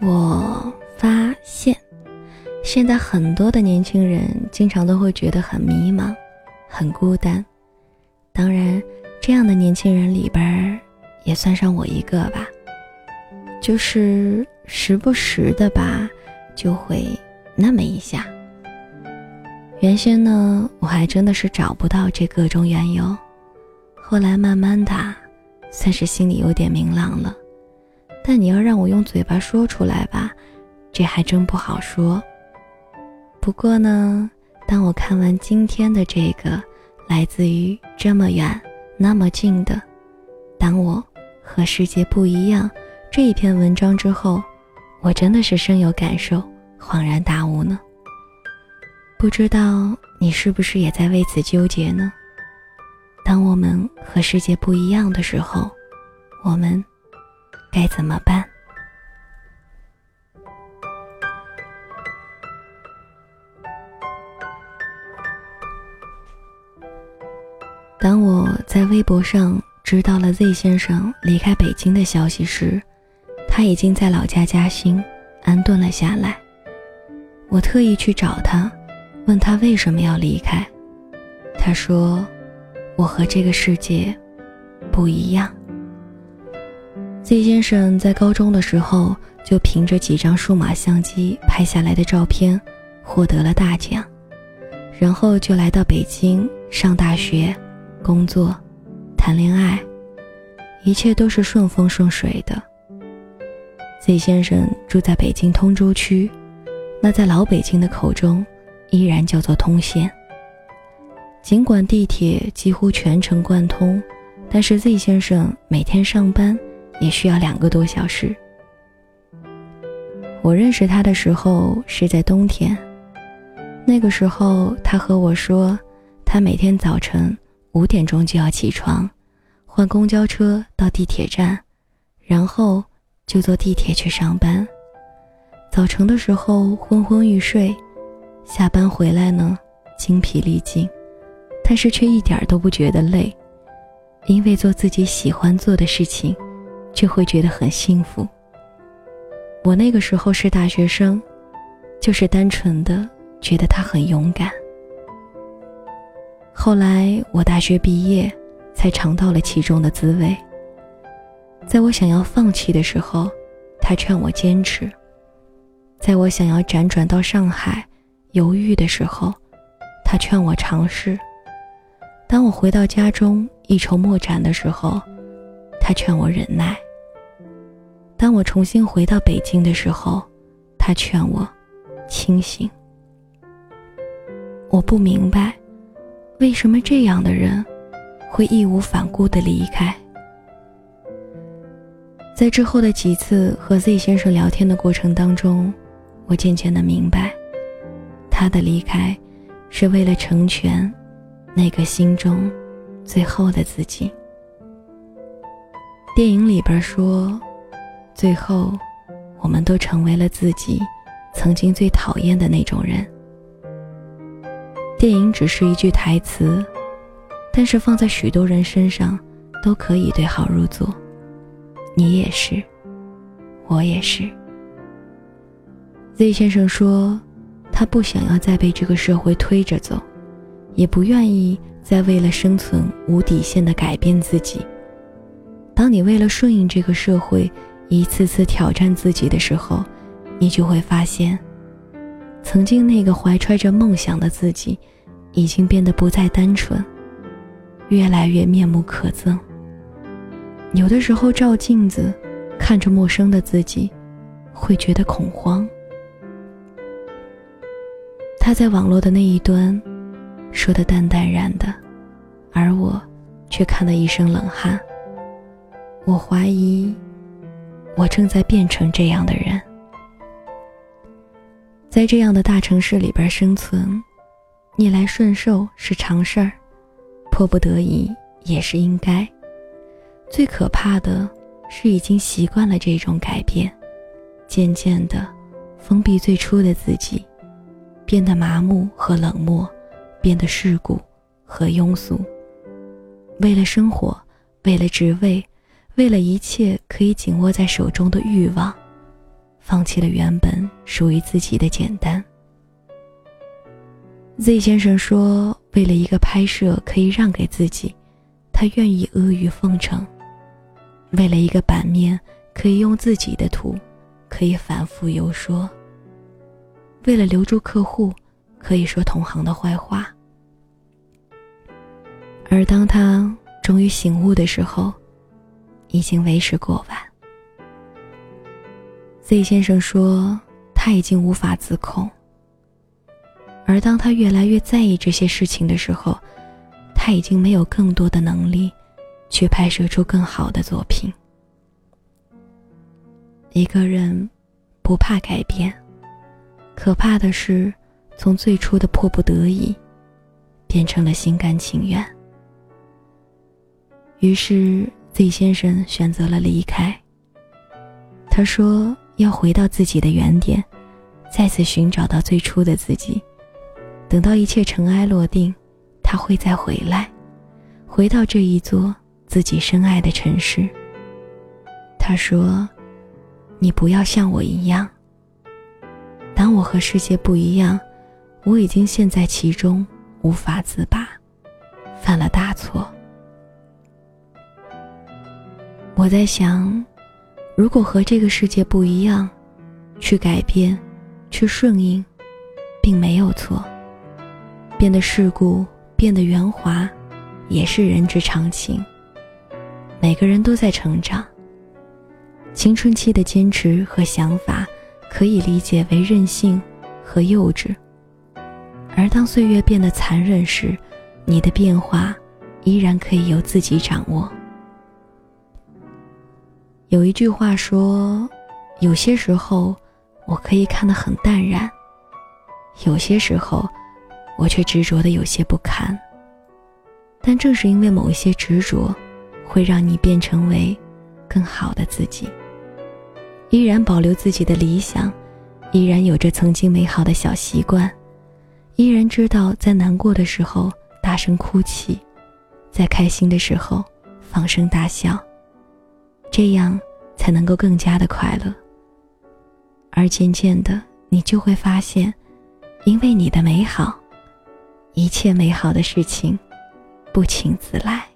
我发现，现在很多的年轻人经常都会觉得很迷茫、很孤单。当然，这样的年轻人里边，也算上我一个吧。就是时不时的吧，就会那么一下。原先呢，我还真的是找不到这各种缘由，后来慢慢的，算是心里有点明朗了。但你要让我用嘴巴说出来吧，这还真不好说。不过呢，当我看完今天的这个来自于这么远那么近的，当我和世界不一样这一篇文章之后，我真的是深有感受，恍然大悟呢。不知道你是不是也在为此纠结呢？当我们和世界不一样的时候，我们。该怎么办？当我在微博上知道了 Z 先生离开北京的消息时，他已经在老家嘉兴安顿了下来。我特意去找他，问他为什么要离开。他说：“我和这个世界不一样。” Z 先生在高中的时候就凭着几张数码相机拍下来的照片，获得了大奖，然后就来到北京上大学、工作、谈恋爱，一切都是顺风顺水的。Z 先生住在北京通州区，那在老北京的口中依然叫做通县。尽管地铁几乎全程贯通，但是 Z 先生每天上班。也需要两个多小时。我认识他的时候是在冬天，那个时候他和我说，他每天早晨五点钟就要起床，换公交车到地铁站，然后就坐地铁去上班。早晨的时候昏昏欲睡，下班回来呢精疲力尽，但是却一点都不觉得累，因为做自己喜欢做的事情。就会觉得很幸福。我那个时候是大学生，就是单纯的觉得他很勇敢。后来我大学毕业，才尝到了其中的滋味。在我想要放弃的时候，他劝我坚持；在我想要辗转到上海，犹豫的时候，他劝我尝试；当我回到家中一筹莫展的时候，他劝我忍耐。当我重新回到北京的时候，他劝我清醒。我不明白，为什么这样的人会义无反顾的离开。在之后的几次和 Z 先生聊天的过程当中，我渐渐的明白，他的离开是为了成全那个心中最后的自己。电影里边说。最后，我们都成为了自己曾经最讨厌的那种人。电影只是一句台词，但是放在许多人身上都可以对号入座。你也是，我也是。Z 先生说，他不想要再被这个社会推着走，也不愿意再为了生存无底线的改变自己。当你为了顺应这个社会，一次次挑战自己的时候，你就会发现，曾经那个怀揣着梦想的自己，已经变得不再单纯，越来越面目可憎。有的时候照镜子，看着陌生的自己，会觉得恐慌。他在网络的那一端，说的淡淡然的，而我，却看得一身冷汗。我怀疑。我正在变成这样的人，在这样的大城市里边生存，逆来顺受是常事儿，迫不得已也是应该。最可怕的是已经习惯了这种改变，渐渐的封闭最初的自己，变得麻木和冷漠，变得世故和庸俗。为了生活，为了职位，为了一切可以紧握在手中的欲望，放弃了原本属于自己的简单。Z 先生说：“为了一个拍摄可以让给自己，他愿意阿谀奉承；为了一个版面可以用自己的图，可以反复游说；为了留住客户，可以说同行的坏话。而当他终于醒悟的时候，已经为时过晚。”Z 先生说：“他已经无法自控。”而当他越来越在意这些事情的时候，他已经没有更多的能力，去拍摄出更好的作品。一个人不怕改变，可怕的是从最初的迫不得已，变成了心甘情愿。于是 Z 先生选择了离开。他说要回到自己的原点，再次寻找到最初的自己。等到一切尘埃落定，他会再回来，回到这一座自己深爱的城市。他说：“你不要像我一样。当我和世界不一样，我已经陷在其中无法自拔，犯了大错。我在想，如果和这个世界不一样，去改变，去顺应，并没有错。”变得世故，变得圆滑，也是人之常情。每个人都在成长。青春期的坚持和想法，可以理解为任性和幼稚。而当岁月变得残忍时，你的变化依然可以由自己掌握。有一句话说：“有些时候，我可以看得很淡然；有些时候。”我却执着的有些不堪。但正是因为某一些执着，会让你变成为更好的自己。依然保留自己的理想，依然有着曾经美好的小习惯，依然知道在难过的时候大声哭泣，在开心的时候放声大笑。这样才能够更加的快乐。而渐渐的，你就会发现，因为你的美好。一切美好的事情，不请自来。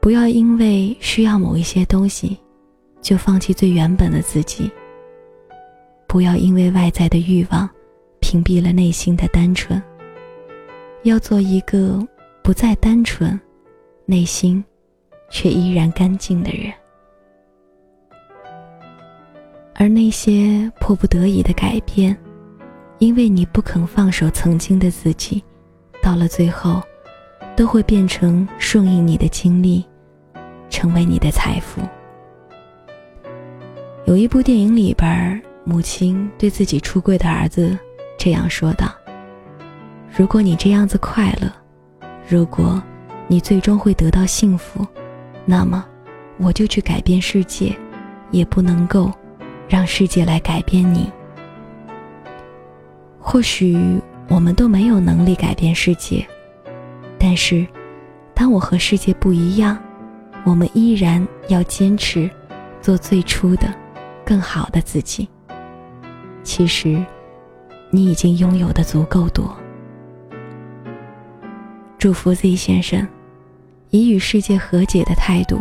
不要因为需要某一些东西，就放弃最原本的自己。不要因为外在的欲望，屏蔽了内心的单纯。要做一个不再单纯，内心却依然干净的人。而那些迫不得已的改变。因为你不肯放手曾经的自己，到了最后，都会变成顺应你的经历，成为你的财富。有一部电影里边，母亲对自己出柜的儿子这样说道：“如果你这样子快乐，如果你最终会得到幸福，那么我就去改变世界，也不能够让世界来改变你。”或许我们都没有能力改变世界，但是，当我和世界不一样，我们依然要坚持做最初的、更好的自己。其实，你已经拥有的足够多。祝福 Z 先生，以与世界和解的态度，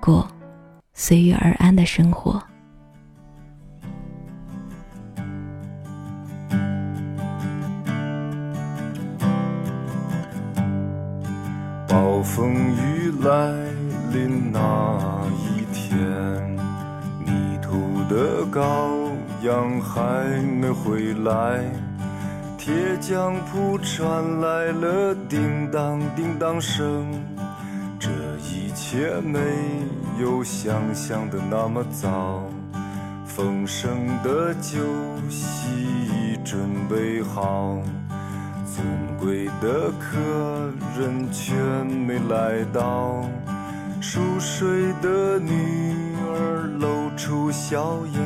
过随遇而安的生活。暴风雨来临那一天，迷途的羔羊还没回来，铁匠铺传来了叮当叮当声。这一切没有想象的那么早，丰盛的酒席已准备好。尊贵的客人却没来到，熟睡的女儿露出笑颜。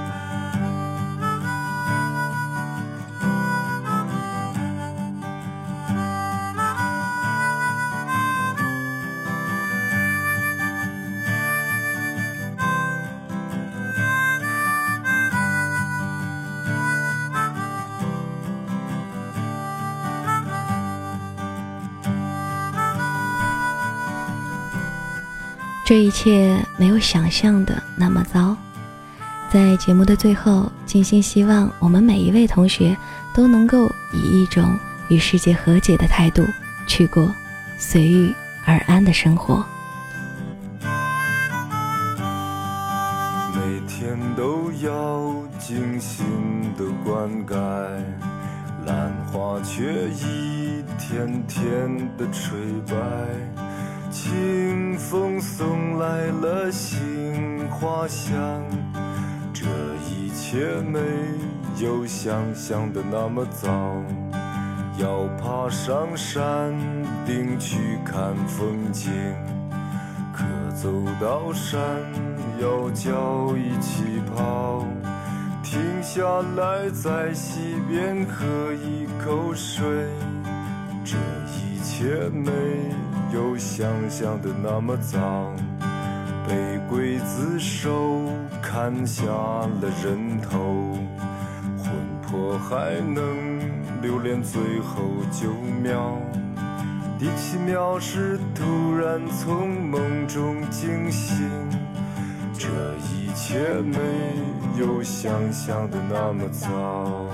这一切没有想象的那么糟。在节目的最后，静心希望我们每一位同学都能够以一种与世界和解的态度去过随遇而安的生活。每天都要精心的灌溉，兰花却一天天的垂败。清风送来了杏花香，这一切没有想象的那么糟。要爬上山顶去看风景，可走到山腰脚一起跑。停下来在溪边喝一口水，这一切没。有想象的那么糟，被刽子手砍下了人头，魂魄还能留恋最后九秒。第七秒是突然从梦中惊醒，这一切没有想象的那么糟。